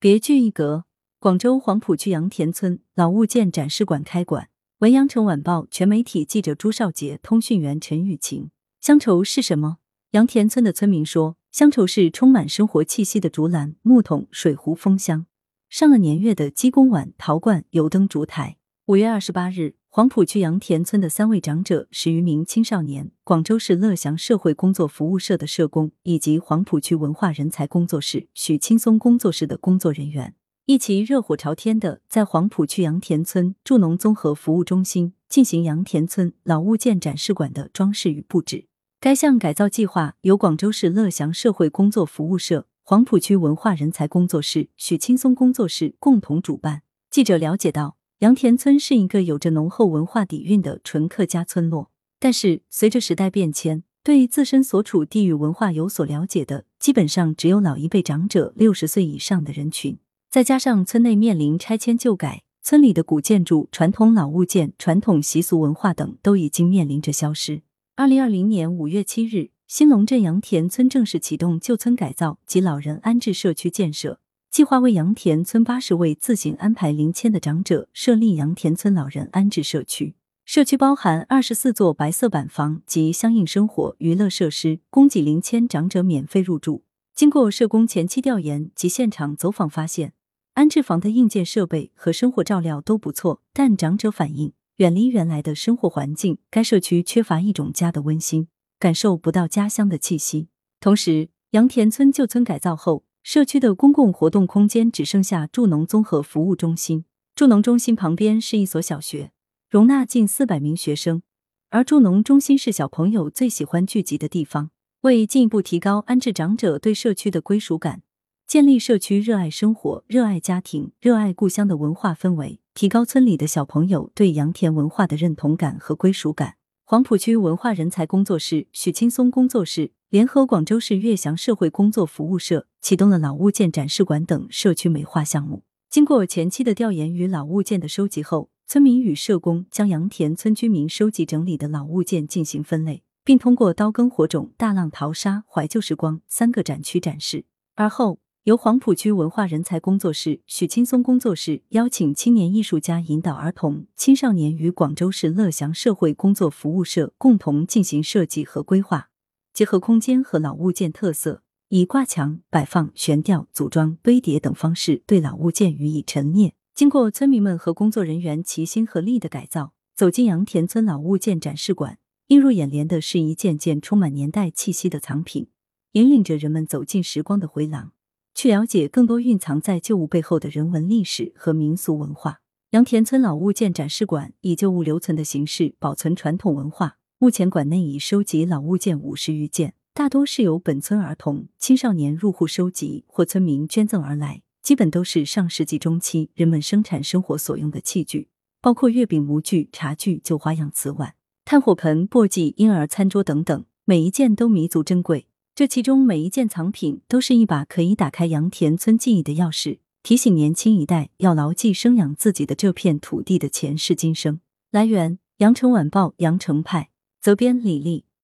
别具一格。广州黄埔区杨田村老物件展示馆开馆。文阳城晚报全媒体记者朱少杰，通讯员陈雨晴。乡愁是什么？杨田村的村民说，乡愁是充满生活气息的竹篮、木桶、水壶、风箱，上了年月的鸡公碗、陶罐、油灯、烛台。五月二十八日。黄浦区杨田村的三位长者、十余名青少年，广州市乐祥社会工作服务社的社工，以及黄浦区文化人才工作室、许青松工作室的工作人员，一起热火朝天的在黄浦区杨田村助农综合服务中心进行杨田村老物件展示馆的装饰与布置。该项改造计划由广州市乐祥社会工作服务社、黄浦区文化人才工作室、许青松工作室共同主办。记者了解到。杨田村是一个有着浓厚文化底蕴的纯客家村落，但是随着时代变迁，对自身所处地域文化有所了解的，基本上只有老一辈长者六十岁以上的人群。再加上村内面临拆迁旧改，村里的古建筑、传统老物件、传统习俗文化等都已经面临着消失。二零二零年五月七日，新龙镇杨田村正式启动旧村改造及老人安置社区建设。计划为杨田村八十位自行安排临迁的长者设立杨田村老人安置社区。社区包含二十四座白色板房及相应生活娱乐设施，供给临迁长者免费入住。经过社工前期调研及现场走访发现，安置房的硬件设备和生活照料都不错，但长者反映远离原来的生活环境，该社区缺乏一种家的温馨，感受不到家乡的气息。同时，杨田村旧村改造后。社区的公共活动空间只剩下助农综合服务中心。助农中心旁边是一所小学，容纳近四百名学生。而助农中心是小朋友最喜欢聚集的地方。为进一步提高安置长者对社区的归属感，建立社区热爱生活、热爱家庭、热爱故乡的文化氛围，提高村里的小朋友对杨田文化的认同感和归属感。黄浦区文化人才工作室、许青松工作室联合广州市悦祥社会工作服务社，启动了老物件展示馆等社区美化项目。经过前期的调研与老物件的收集后，村民与社工将杨田村居民收集整理的老物件进行分类，并通过刀耕火种、大浪淘沙、怀旧时光三个展区展示。而后。由黄浦区文化人才工作室、许青松工作室邀请青年艺术家引导儿童、青少年与广州市乐祥社会工作服务社共同进行设计和规划，结合空间和老物件特色，以挂墙、摆放、悬吊、组装、堆叠等方式对老物件予以陈列。经过村民们和工作人员齐心合力的改造，走进杨田村老物件展示馆，映入眼帘的是一件件充满年代气息的藏品，引领着人们走进时光的回廊。去了解更多蕴藏在旧物背后的人文历史和民俗文化。杨田村老物件展示馆以旧物留存的形式保存传统文化。目前馆内已收集老物件五十余件，大多是由本村儿童、青少年入户收集或村民捐赠而来，基本都是上世纪中期人们生产生活所用的器具，包括月饼模具、茶具、旧花样瓷碗、炭火盆、簸箕、婴儿餐桌等等，每一件都弥足珍贵。这其中每一件藏品都是一把可以打开杨田村记忆的钥匙，提醒年轻一代要牢记生养自己的这片土地的前世今生。来源：羊城晚报羊城派，责编：李丽。